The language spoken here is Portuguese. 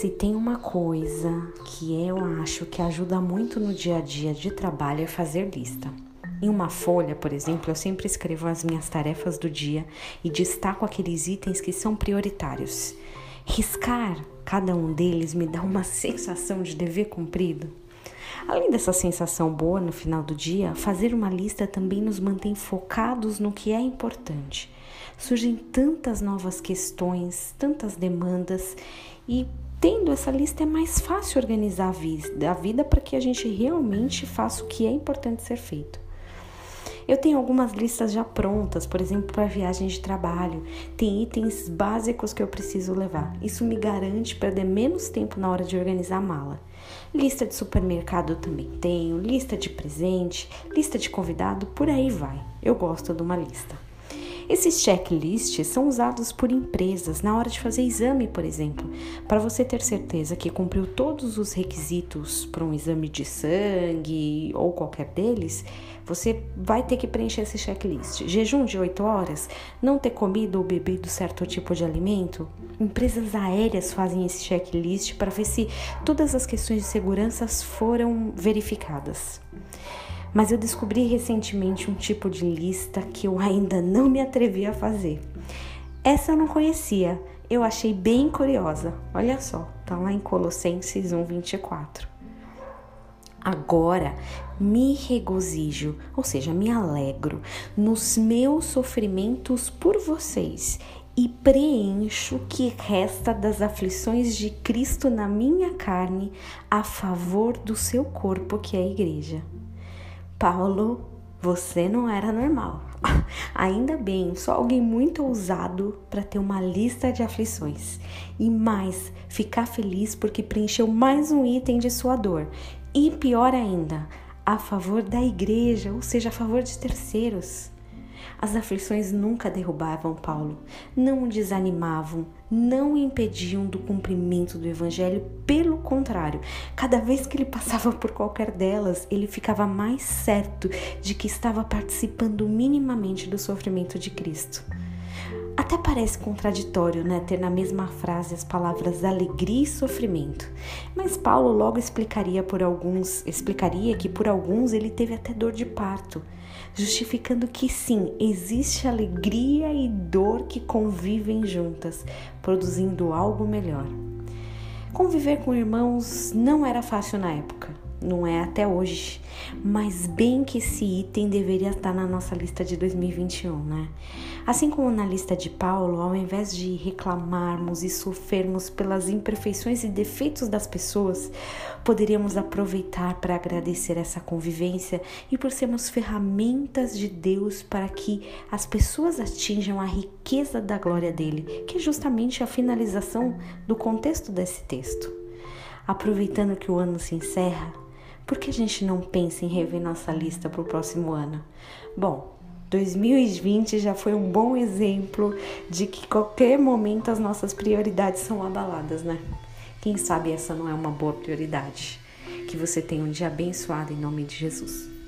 Se tem uma coisa que eu acho que ajuda muito no dia a dia de trabalho é fazer lista. Em uma folha, por exemplo, eu sempre escrevo as minhas tarefas do dia e destaco aqueles itens que são prioritários. Riscar cada um deles me dá uma sensação de dever cumprido. Além dessa sensação boa no final do dia, fazer uma lista também nos mantém focados no que é importante. Surgem tantas novas questões, tantas demandas e tendo essa lista é mais fácil organizar a vida, a vida para que a gente realmente faça o que é importante ser feito. Eu tenho algumas listas já prontas, por exemplo, para viagem de trabalho. Tem itens básicos que eu preciso levar. Isso me garante perder menos tempo na hora de organizar a mala. Lista de supermercado eu também tenho, lista de presente, lista de convidado, por aí vai. Eu gosto de uma lista. Esses checklists são usados por empresas na hora de fazer exame, por exemplo, para você ter certeza que cumpriu todos os requisitos para um exame de sangue ou qualquer deles. Você vai ter que preencher esse checklist. Jejum de 8 horas, não ter comido ou bebido certo tipo de alimento. Empresas aéreas fazem esse checklist para ver se todas as questões de segurança foram verificadas. Mas eu descobri recentemente um tipo de lista que eu ainda não me atrevi a fazer. Essa eu não conhecia, eu achei bem curiosa. Olha só, tá lá em Colossenses 1:24. Agora me regozijo, ou seja, me alegro nos meus sofrimentos por vocês e preencho o que resta das aflições de Cristo na minha carne a favor do seu corpo, que é a igreja. Paulo, você não era normal. Ainda bem, só alguém muito ousado para ter uma lista de aflições. E mais, ficar feliz porque preencheu mais um item de sua dor. E pior ainda, a favor da igreja, ou seja, a favor de terceiros. As aflições nunca derrubavam Paulo, não o desanimavam, não o impediam do cumprimento do evangelho, pelo contrário, cada vez que ele passava por qualquer delas, ele ficava mais certo de que estava participando minimamente do sofrimento de Cristo. Até parece contraditório, né, ter na mesma frase as palavras alegria e sofrimento. Mas Paulo logo explicaria por alguns, explicaria que por alguns ele teve até dor de parto, justificando que sim, existe alegria e dor que convivem juntas, produzindo algo melhor. Conviver com irmãos não era fácil na época não é até hoje, mas bem que esse item deveria estar na nossa lista de 2021, né? Assim como na lista de Paulo, ao invés de reclamarmos e sofrermos pelas imperfeições e defeitos das pessoas, poderíamos aproveitar para agradecer essa convivência e por sermos ferramentas de Deus para que as pessoas atinjam a riqueza da glória dele, que é justamente a finalização do contexto desse texto. Aproveitando que o ano se encerra, por que a gente não pensa em rever nossa lista para o próximo ano? Bom, 2020 já foi um bom exemplo de que qualquer momento as nossas prioridades são abaladas, né? Quem sabe essa não é uma boa prioridade? Que você tenha um dia abençoado em nome de Jesus.